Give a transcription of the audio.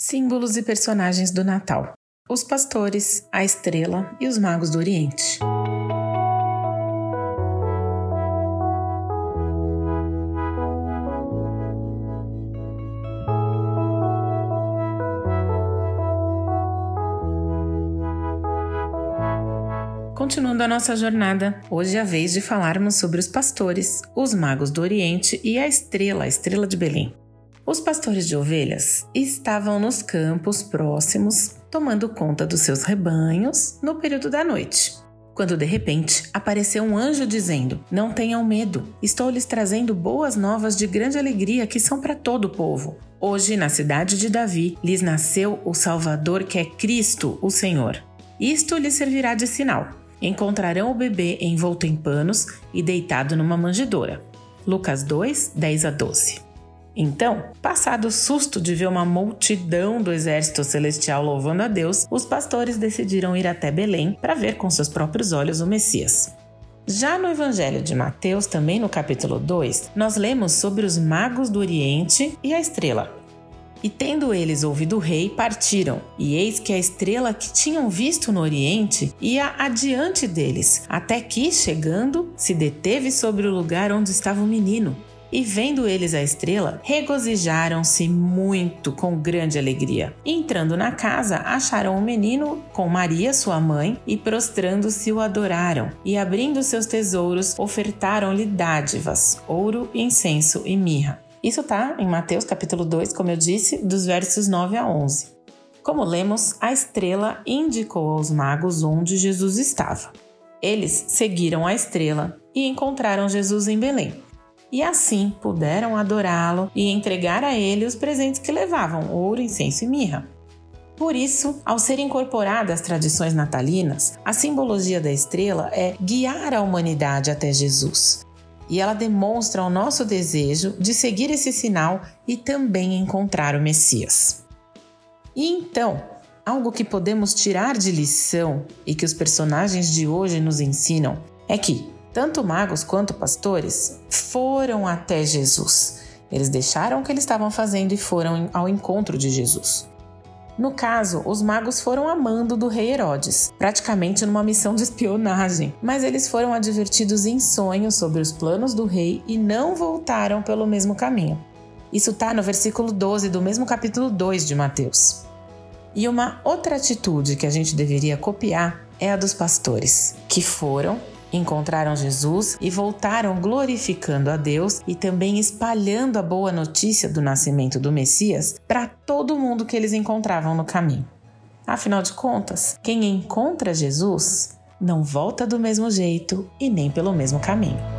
Símbolos e personagens do Natal: os pastores, a estrela e os magos do Oriente. Continuando a nossa jornada, hoje é a vez de falarmos sobre os pastores, os magos do Oriente e a estrela, a estrela de Belém. Os pastores de ovelhas estavam nos campos próximos, tomando conta dos seus rebanhos no período da noite. Quando de repente apareceu um anjo dizendo: Não tenham medo, estou lhes trazendo boas novas de grande alegria que são para todo o povo. Hoje, na cidade de Davi, lhes nasceu o Salvador que é Cristo, o Senhor. Isto lhes servirá de sinal. Encontrarão o bebê envolto em panos e deitado numa manjedoura. Lucas 2, 10 a 12. Então, passado o susto de ver uma multidão do exército celestial louvando a Deus, os pastores decidiram ir até Belém para ver com seus próprios olhos o Messias. Já no Evangelho de Mateus, também no capítulo 2, nós lemos sobre os magos do Oriente e a estrela. E tendo eles ouvido o rei, partiram. E eis que a estrela que tinham visto no Oriente ia adiante deles, até que, chegando, se deteve sobre o lugar onde estava o menino. E vendo eles a estrela, regozijaram-se muito com grande alegria. Entrando na casa, acharam o menino com Maria, sua mãe, e prostrando-se o adoraram. E abrindo seus tesouros, ofertaram-lhe dádivas, ouro, incenso e mirra. Isso está em Mateus capítulo 2, como eu disse, dos versos 9 a 11. Como lemos, a estrela indicou aos magos onde Jesus estava. Eles seguiram a estrela e encontraram Jesus em Belém e assim puderam adorá-lo e entregar a ele os presentes que levavam ouro, incenso e mirra. Por isso, ao ser incorporada às tradições natalinas, a simbologia da estrela é guiar a humanidade até Jesus. E ela demonstra o nosso desejo de seguir esse sinal e também encontrar o Messias. E então, algo que podemos tirar de lição e que os personagens de hoje nos ensinam é que tanto magos quanto pastores foram até Jesus. Eles deixaram o que eles estavam fazendo e foram ao encontro de Jesus. No caso, os magos foram a mando do rei Herodes, praticamente numa missão de espionagem, mas eles foram advertidos em sonhos sobre os planos do rei e não voltaram pelo mesmo caminho. Isso está no versículo 12 do mesmo capítulo 2 de Mateus. E uma outra atitude que a gente deveria copiar é a dos pastores, que foram Encontraram Jesus e voltaram glorificando a Deus e também espalhando a boa notícia do nascimento do Messias para todo mundo que eles encontravam no caminho. Afinal de contas, quem encontra Jesus não volta do mesmo jeito e nem pelo mesmo caminho.